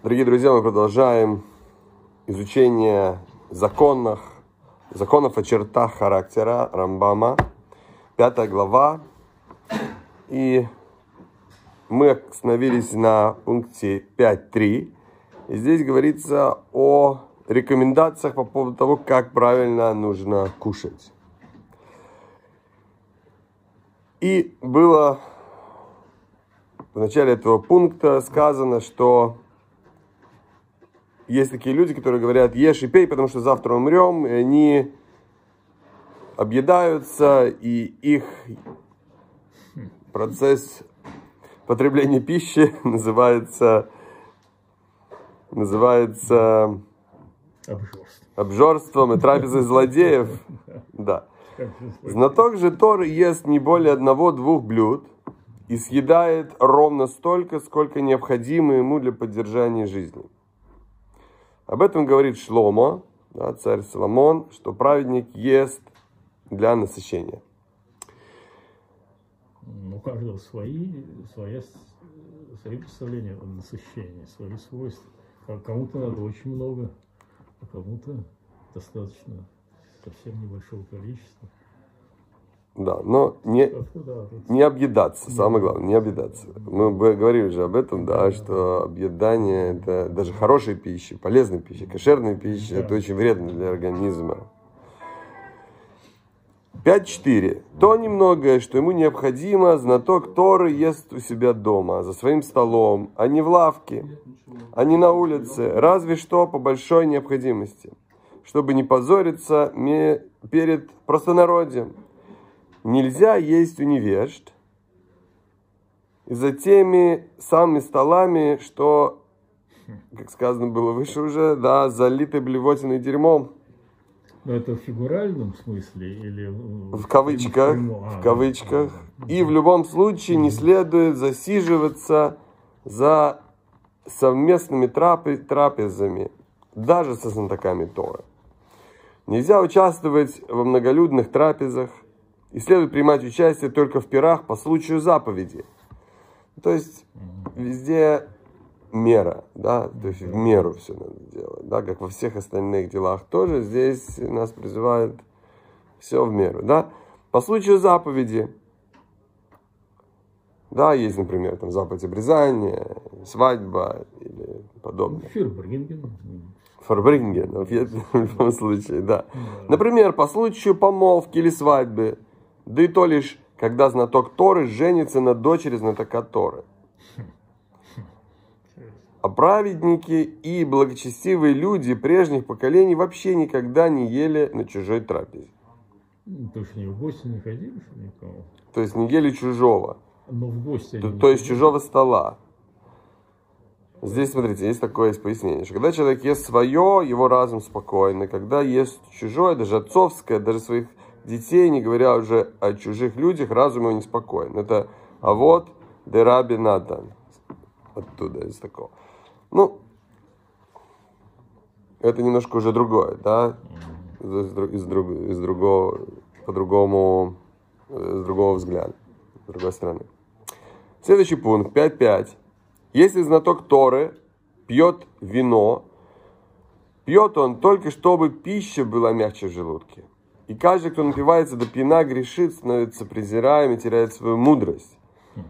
Дорогие друзья, мы продолжаем изучение законов, законов о чертах характера Рамбама, пятая глава. И мы остановились на пункте 5.3. И здесь говорится о рекомендациях по поводу того, как правильно нужно кушать. И было в начале этого пункта сказано, что есть такие люди, которые говорят, ешь и пей, потому что завтра умрем, и они объедаются, и их процесс потребления пищи называется, называется Обжорство. обжорством и трапезой злодеев. Да. Знаток же Торы ест не более одного-двух блюд и съедает ровно столько, сколько необходимо ему для поддержания жизни. Об этом говорит Шломо, да, царь Соломон, что праведник ест для насыщения. Ну, У каждого свои, своя, свои представления о насыщении, свои свойства. Ко- Кому-то надо очень много, а кому-то достаточно совсем небольшого количества. Да, но не, не объедаться, самое главное, не объедаться. Мы говорили же об этом, да, что объедание это даже хорошей пищи, полезной пищи, кошерной пищи, это очень вредно для организма. 5.4. То немногое, что ему необходимо, знаток Торы ест у себя дома, за своим столом, а не в лавке, а не на улице, разве что по большой необходимости, чтобы не позориться перед простонародьем. Нельзя есть у невежд и за теми самыми столами, что, как сказано было выше уже, да, залиты блевотиной дерьмом. Но это в фигуральном смысле или В кавычках? А, в кавычках. И в любом случае не следует засиживаться за совместными трапе- трапезами, даже со знатоками Тора. Нельзя участвовать во многолюдных трапезах и следует принимать участие только в пирах по случаю заповеди. То есть везде мера, да, то есть в меру все надо делать, да, как во всех остальных делах тоже, здесь нас призывают все в меру, да. По случаю заповеди, да, есть, например, там заповедь обрезания, свадьба или подобное. Фирбринген. Фарбринген, в любом случае, да. Например, по случаю помолвки или свадьбы, да и то лишь, когда знаток Торы женится на дочери знатока Торы. А праведники и благочестивые люди прежних поколений вообще никогда не ели на чужой трапезе. То есть они в гости не ходили, что никого. То есть не ели чужого, Но в гости то, то не есть чужого стола. Здесь, смотрите, есть такое есть пояснение, что когда человек ест свое, его разум спокойный. Когда ест чужое, даже отцовское, даже своих детей, не говоря уже о чужих людях, разум его неспокоен. Это а вот Дераби Натан. Оттуда из такого. Ну, это немножко уже другое, да? Из, из, друг- из другого, по-другому, э, с другого взгляда, с другой стороны. Следующий пункт, 5.5. Если знаток Торы пьет вино, пьет он только, чтобы пища была мягче в желудке. И каждый, кто напивается до пьяна, грешит, становится презираем и теряет свою мудрость.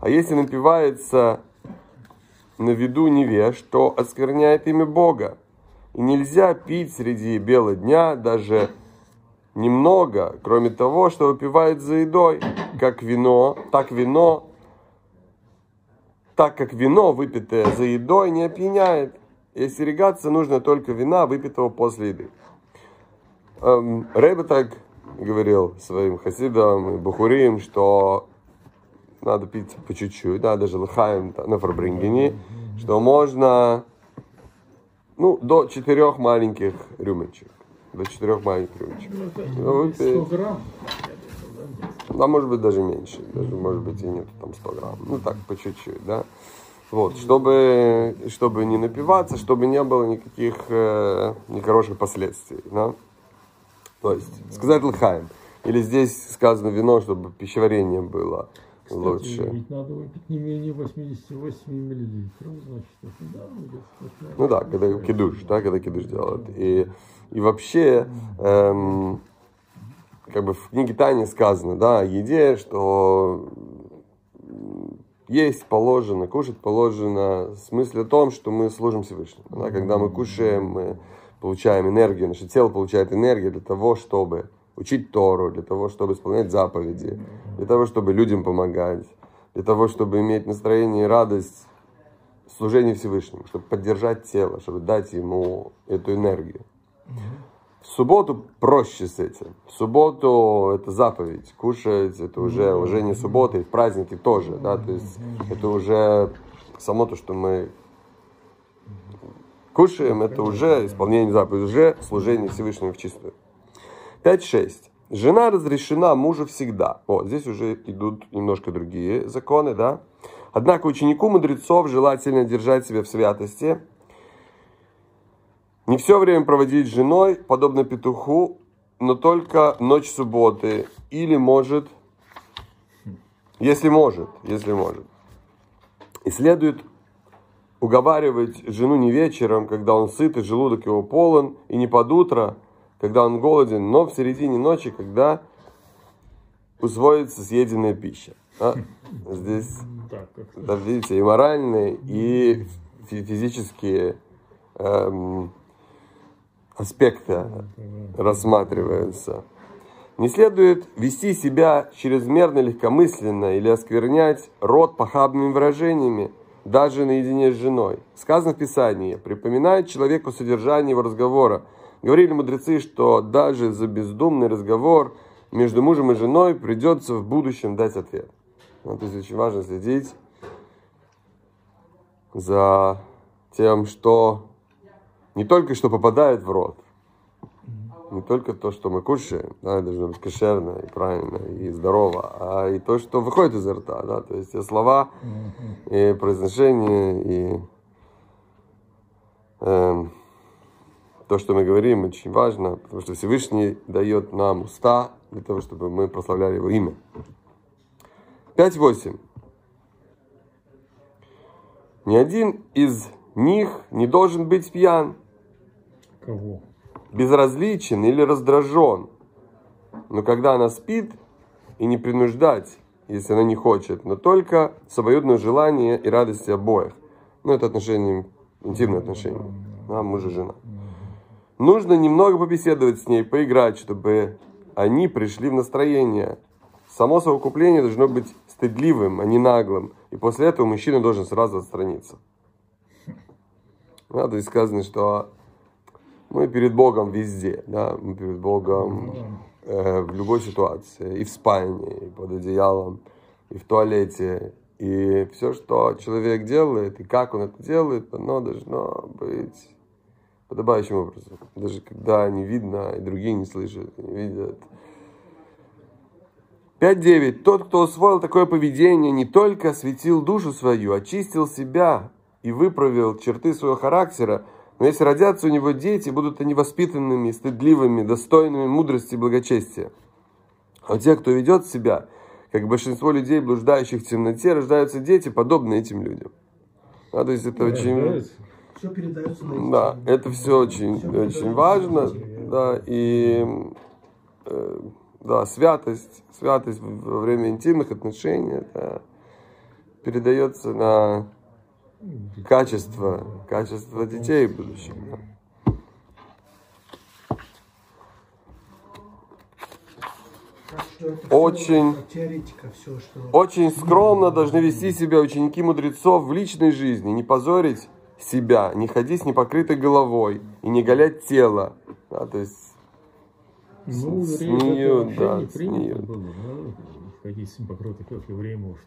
А если напивается на виду невеж, то оскверняет имя Бога. И нельзя пить среди бела дня даже немного, кроме того, что выпивают за едой, как вино, так вино, так как вино, выпитое за едой, не опьяняет. И остерегаться нужно только вина, выпитого после еды. Эм, Рэбе так говорил своим хасидам и бухурим, что надо пить по чуть-чуть, да, даже лыхаем на фарбрингене, что можно, ну, до четырех маленьких рюмочек. До четырех маленьких рюмочек. Ну, это Ну, вот, 100 э, грамм. Да, может быть, даже меньше. Даже, может быть, и нет там 100 грамм. Ну, так, по чуть-чуть, да. Вот, чтобы, чтобы не напиваться, чтобы не было никаких э, нехороших последствий, да. То есть, сказать лыхаем. Или здесь сказано вино, чтобы пищеварение было Кстати, лучше. ведь надо выпить не менее 88 миллилитров, значит, это да, будет. Ну да, когда кидуш, да, когда кидуш делают. И, и вообще, эм, как бы в книге Тани сказано, да, о еде, что есть положено, кушать положено, в смысле о том, что мы служим Всевышнему. Да? Когда мы кушаем, мы получаем энергию, наше тело получает энергию для того, чтобы учить Тору, для того, чтобы исполнять заповеди, для того, чтобы людям помогать, для того, чтобы иметь настроение и радость в служении Всевышнему, чтобы поддержать тело, чтобы дать ему эту энергию. В субботу проще с этим. В субботу это заповедь. Кушать это уже, уже не суббота, и в праздники тоже. Да? То есть это уже само то, что мы кушаем, это уже исполнение заповеди, уже служение Всевышнему в чистую. 5.6. Жена разрешена мужу всегда. Вот, здесь уже идут немножко другие законы, да. Однако ученику мудрецов желательно держать себя в святости, не все время проводить с женой, подобно петуху, но только ночь субботы. Или может, если может, если может. И следует уговаривать жену не вечером, когда он сыт и желудок его полон, и не под утро, когда он голоден, но в середине ночи, когда усвоится съеденная пища. А? Здесь, да, видите, и моральные, и фи- физические эм, аспекты рассматриваются. Не следует вести себя чрезмерно легкомысленно или осквернять рот похабными выражениями, даже наедине с женой. Сказано в Писании, припоминает человеку содержание его разговора. Говорили мудрецы, что даже за бездумный разговор между мужем и женой придется в будущем дать ответ. Ну, то есть очень важно следить за тем, что не только что попадает в рот, не только то, что мы кушаем, да, должно быть кошерно и правильно и здорово, а и то, что выходит изо рта, да, то есть и слова, и произношение, и эм, то, что мы говорим, очень важно, потому что Всевышний дает нам уста для того, чтобы мы прославляли Его имя. 5.8. Ни один из них не должен быть пьян, кого? Безразличен или раздражен. Но когда она спит, и не принуждать, если она не хочет, но только с обоюдного желания и радости обоих. Ну, это отношения, интимные отношения. Да, муж и жена. Нужно немного побеседовать с ней, поиграть, чтобы они пришли в настроение. Само совокупление должно быть стыдливым, а не наглым. И после этого мужчина должен сразу отстраниться. Да, то есть сказано, что мы перед Богом везде, да, мы перед Богом э, в любой ситуации, и в спальне, и под одеялом, и в туалете, и все, что человек делает, и как он это делает, оно должно быть подобающим образом. Даже когда не видно, и другие не слышат, не видят. 5.9. Тот, кто усвоил такое поведение, не только осветил душу свою, очистил себя и выправил черты своего характера, но если родятся у него дети, будут они воспитанными, стыдливыми, достойными мудрости и благочестия. А у тех, кто ведет себя, как большинство людей, блуждающих в темноте, рождаются дети, подобные этим людям. А, то есть это очень... Рождаются. Все передается на Да, это все очень, Всё очень важно, да, и э, да, святость, святость во время интимных отношений, это передается на качество, качество детей будущих. да. Очень- Очень скромно должны вести себя ученики мудрецов в личной жизни, не позорить себя, не ходить с непокрытой головой и не голять тело. Да, то есть Ну, С- это да, вообще не принято снеют. было, да, ходить с непокрытой как и время, может,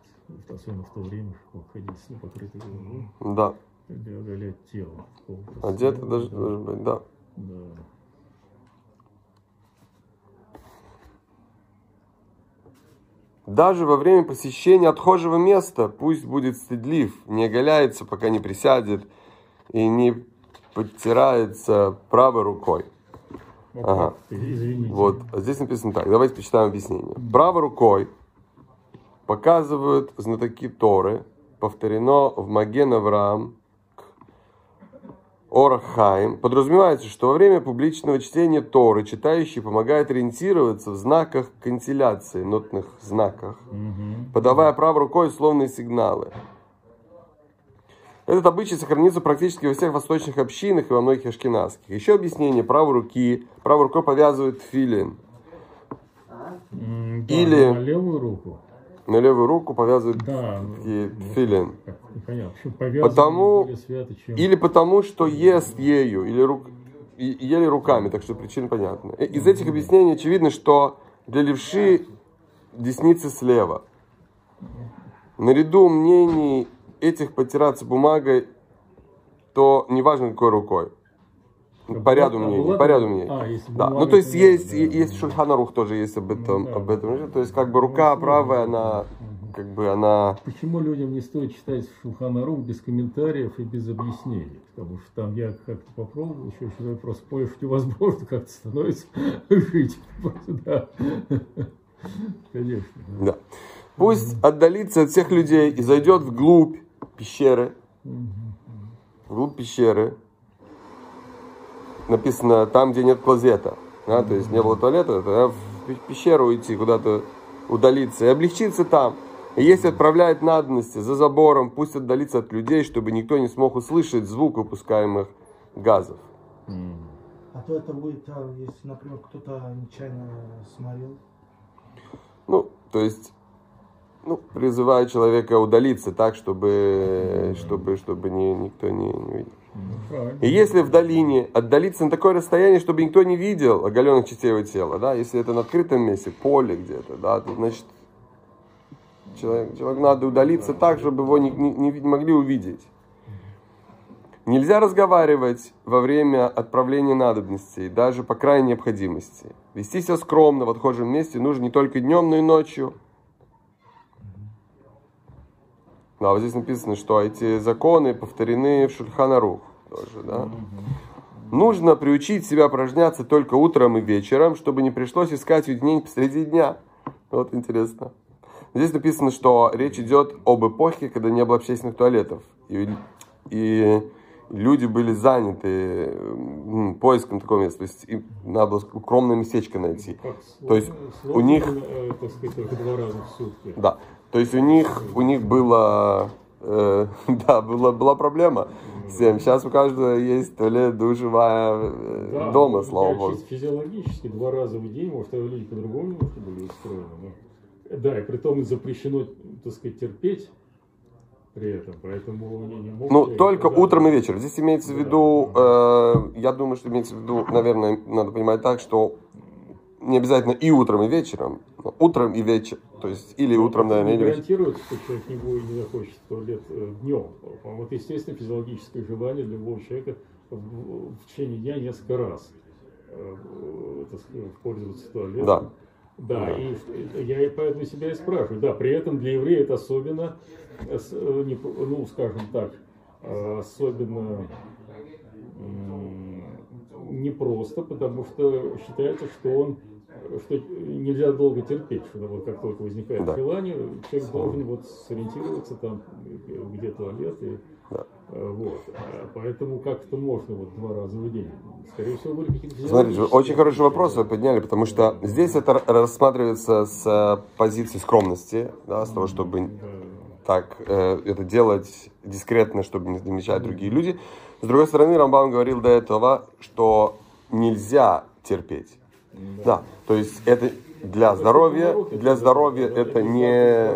особенно в то время, ходить с непокрытой головой, да, или оголять тело. полностью. одето Да, должен, да, должен быть, да. да. Даже во время посещения отхожего места пусть будет стыдлив, не оголяется, пока не присядет и не подтирается правой рукой. Ага. Извините. Вот, а здесь написано так, давайте почитаем объяснение. Правой рукой, показывают знатоки Торы, повторено в Маген Авраам, Орахайм. Подразумевается, что во время публичного чтения Торы читающий помогает ориентироваться в знаках канцеляции, нотных знаках, подавая правой рукой условные сигналы. Этот обычай сохранится практически во всех восточных общинах и во многих ашкенадских. Еще объяснение правой руки. Правой рукой повязывают филин. Да, Или- На левую руку. На левую руку повязывают Да. такие филин. Как, непонятно. Почему повязаны Потому- свято, чем... Или потому, что ест ею, или рук... и- ели руками, так что причина понятна. Из этих объяснений очевидно, что для левши десницы слева. Наряду мнений этих потираться бумагой, то неважно какой рукой. По ряду мнений, по ряду мнений. А, если Да. Ну, то есть есть, да, есть Шульханарух тоже есть об этом, Да. об этом. То есть как бы рука правая, она как бы она Почему людям не стоит читать Шулханарух без комментариев и без объяснений? Потому что там я как-то попробовал, еще человек просто понял, что невозможно как-то становится жить. Да. Конечно. да. Да. Пусть отдалится от всех людей и зайдет вглубь пещеры. Вглубь пещеры. Написано там, где нет клозета. Да, то есть не было туалета, тогда в пе- пещеру уйти, куда-то удалиться и облегчиться там. И если отправляет надобности за забором, пусть отдалится от людей, чтобы никто не смог услышать звук выпускаемых газов. А то это будет, а, если, например, кто-то нечаянно смотрел. Ну, то есть, ну, призываю человека удалиться так, чтобы, чтобы, чтобы ни- никто не, не видел. И если в долине отдалиться на такое расстояние, чтобы никто не видел оголенных частей его тела, да, если это на открытом месте, поле где-то, да, то значит человек, человек надо удалиться так, чтобы его не, не- не могли увидеть. Нельзя разговаривать во время отправления надобностей, даже по крайней необходимости. Вести себя скромно в отхожем месте нужно не только днем, но и ночью. Да, вот здесь написано, что эти законы повторены в Шульханарух тоже, да. Нужно приучить себя упражняться только утром и вечером, чтобы не пришлось искать уединение посреди дня. Вот интересно. Здесь написано, что речь идет об эпохе, когда не было общественных туалетов. И, и люди были заняты поиском такого места. То есть им надо было укромное местечко найти. Как То есть у них- э, так сказать, только два раза в сутки. Да. То есть у них, у них было, э, да, была, была проблема с тем. Сейчас у каждого есть туалет, душевая э, Да, дома, ну, слава богу. физиологически два раза в день, может, люди по-другому немножко были устроены. но- Да, и при том запрещено, так сказать, терпеть при этом, поэтому они не могут... Ну, только да, утром и да. вечером. Здесь имеется в виду, э, я думаю, что имеется в виду, наверное, надо понимать так, что не обязательно и утром, и вечером. но утром и вечером. То есть, или утром, наверное, или гарантирует, что человек не будет, не захочет туалет днем. Вот, естественно, физиологическое желание любого человека в, в течение дня несколько раз э, сказать, пользоваться туалетом. Да. Да, Да. и я поэтому себя и спрашиваю. Да, при этом для еврея это особенно, э, э, ну, скажем так, э, особенно непросто, потому что считается, что он что нельзя долго терпеть, что вот как только возникает Да. желание, человек должен вот сориентироваться там, где туалет, и, Да. э, вот. А Поэтому как-то можно вот два раза в день. Скорее всего, были какие-то Смотрите, очень хороший вопрос да. вы подняли, потому что здесь это рассматривается с э, позиции скромности, да, с того, чтобы Да. так э, это делать дискретно, чтобы не замечать другие люди. С другой стороны, Рамбам говорил до этого, что нельзя терпеть. Да, то есть это для здоровья, для здоровья это не,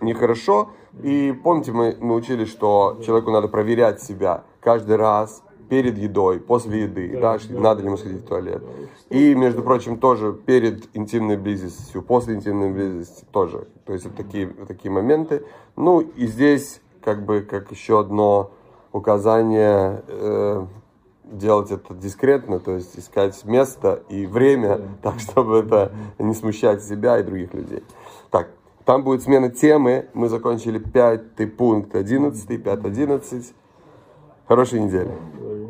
нехорошо. И помните, мы, мы учили, что человеку надо проверять себя каждый раз перед едой, после еды, да, Да, да. надо ли ему сходить в туалет. И, между прочим, тоже перед интимной близостью, после интимной близости тоже. То есть вот такие, такие моменты. Ну и здесь как бы как еще одно указание э, делать это дискретно, то есть искать место и время, так чтобы это не смущать себя и других людей. Так, там будет смена темы. Мы закончили пятый пункт, одиннадцатый, пять, одиннадцать. Хорошей недели.